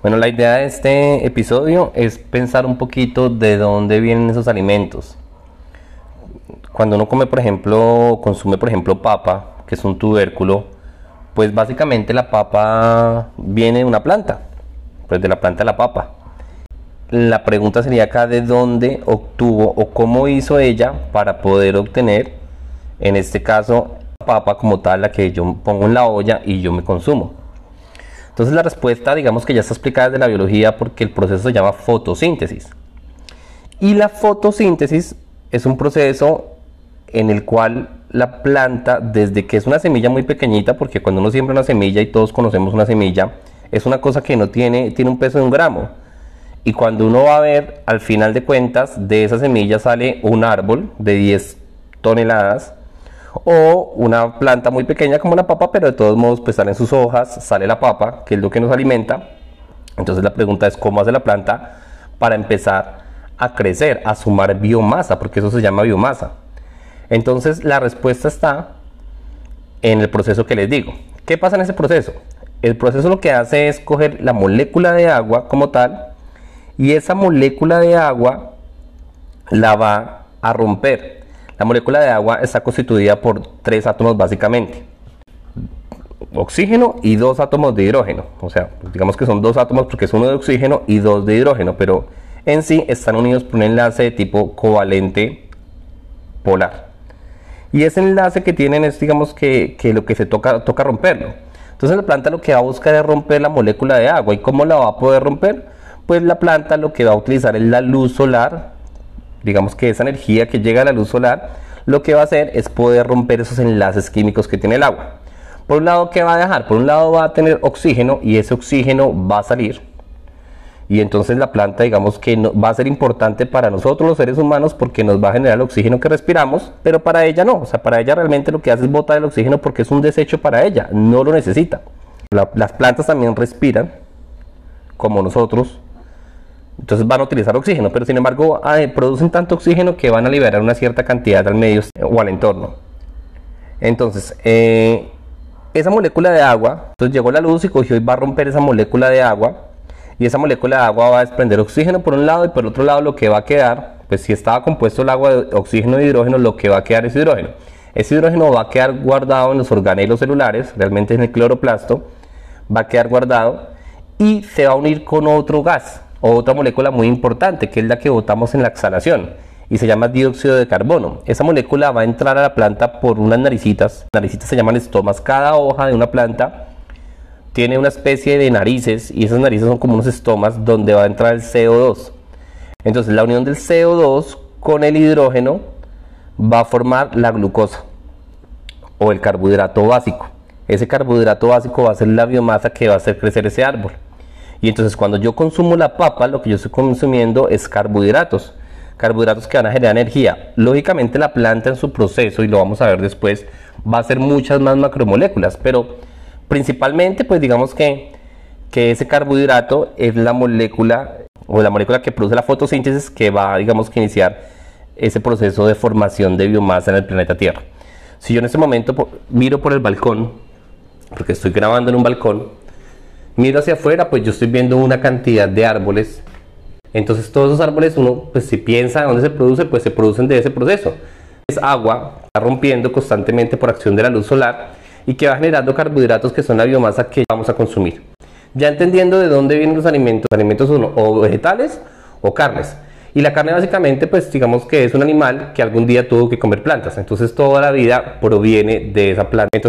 Bueno, la idea de este episodio es pensar un poquito de dónde vienen esos alimentos. Cuando uno come, por ejemplo, consume, por ejemplo, papa, que es un tubérculo, pues básicamente la papa viene de una planta, pues de la planta de la papa. La pregunta sería acá de dónde obtuvo o cómo hizo ella para poder obtener, en este caso, papa como tal, la que yo pongo en la olla y yo me consumo. Entonces la respuesta, digamos que ya está explicada desde la biología porque el proceso se llama fotosíntesis. Y la fotosíntesis es un proceso en el cual la planta, desde que es una semilla muy pequeñita, porque cuando uno siembra una semilla y todos conocemos una semilla, es una cosa que no tiene, tiene un peso de un gramo. Y cuando uno va a ver, al final de cuentas, de esa semilla sale un árbol de 10 toneladas o una planta muy pequeña como la papa, pero de todos modos pues salen sus hojas, sale la papa, que es lo que nos alimenta. Entonces la pregunta es cómo hace la planta para empezar a crecer, a sumar biomasa, porque eso se llama biomasa. Entonces la respuesta está en el proceso que les digo. ¿Qué pasa en ese proceso? El proceso lo que hace es coger la molécula de agua como tal y esa molécula de agua la va a romper la molécula de agua está constituida por tres átomos básicamente. Oxígeno y dos átomos de hidrógeno. O sea, digamos que son dos átomos porque es uno de oxígeno y dos de hidrógeno, pero en sí están unidos por un enlace de tipo covalente polar. Y ese enlace que tienen es, digamos, que, lo que se toca, toca romperlo. Entonces la planta lo que va a buscar es romper la molécula de agua. ¿Y cómo la va a poder romper? Pues la planta lo que va a utilizar es la luz solar digamos que esa energía que llega a la luz solar, lo que va a hacer es poder romper esos enlaces químicos que tiene el agua. Por un lado, ¿qué va a dejar? Por un lado va a tener oxígeno y ese oxígeno va a salir. Y entonces la planta, digamos que va a ser importante para nosotros los seres humanos porque nos va a generar el oxígeno que respiramos, pero para ella no. O sea, para ella realmente lo que hace es botar el oxígeno porque es un desecho para ella, no lo necesita. las plantas también respiran, como nosotros, entonces van a utilizar oxígeno, pero sin embargo producen tanto oxígeno que van a liberar una cierta cantidad al medio o al entorno. Entonces, eh, esa molécula de agua, entonces llegó la luz y cogió y va a romper esa molécula de agua y esa molécula de agua va a desprender oxígeno por un lado y por otro lado lo que va a quedar, pues si estaba compuesto el agua de oxígeno y hidrógeno, lo que va a quedar es hidrógeno. Ese hidrógeno va a quedar guardado en los organelos celulares, realmente en el cloroplasto, va a quedar guardado y se va a unir con otro gas, otra molécula muy importante, que es la que botamos en la exhalación y se llama dióxido de carbono. Esa molécula va a entrar a la planta por unas naricitas. Naricitas se llaman estomas. Cada hoja de una planta tiene una especie de narices y esas narices son como unos estomas donde va a entrar el CO2. Entonces la unión del CO2 con el hidrógeno va a formar la glucosa o el carbohidrato básico. Ese carbohidrato básico va a ser la biomasa que va a hacer crecer ese árbol. Y entonces cuando yo consumo la papa, lo que yo estoy consumiendo es carbohidratos. Carbohidratos que van a generar energía. Lógicamente la planta en su proceso, y lo vamos a ver después, va a ser muchas más macromoléculas, pero principalmente pues digamos que, que ese carbohidrato es la molécula o la molécula que produce la fotosíntesis que va digamos que iniciar ese proceso de formación de biomasa en el planeta Tierra. Si yo en este momento miro por el balcón, porque estoy grabando en un balcón, miro hacia afuera, pues yo estoy viendo una cantidad de árboles. Entonces todos esos árboles, uno, pues si piensa dónde se produce, pues se producen de ese proceso. Es agua, está rompiendo constantemente por acción de la luz solar y que va generando carbohidratos que son la biomasa que vamos a consumir. Ya entendiendo de dónde vienen los alimentos, los alimentos son o vegetales o carnes. Y la carne básicamente, pues digamos que es un animal que algún día tuvo que comer plantas. Entonces toda la vida proviene de esa planta.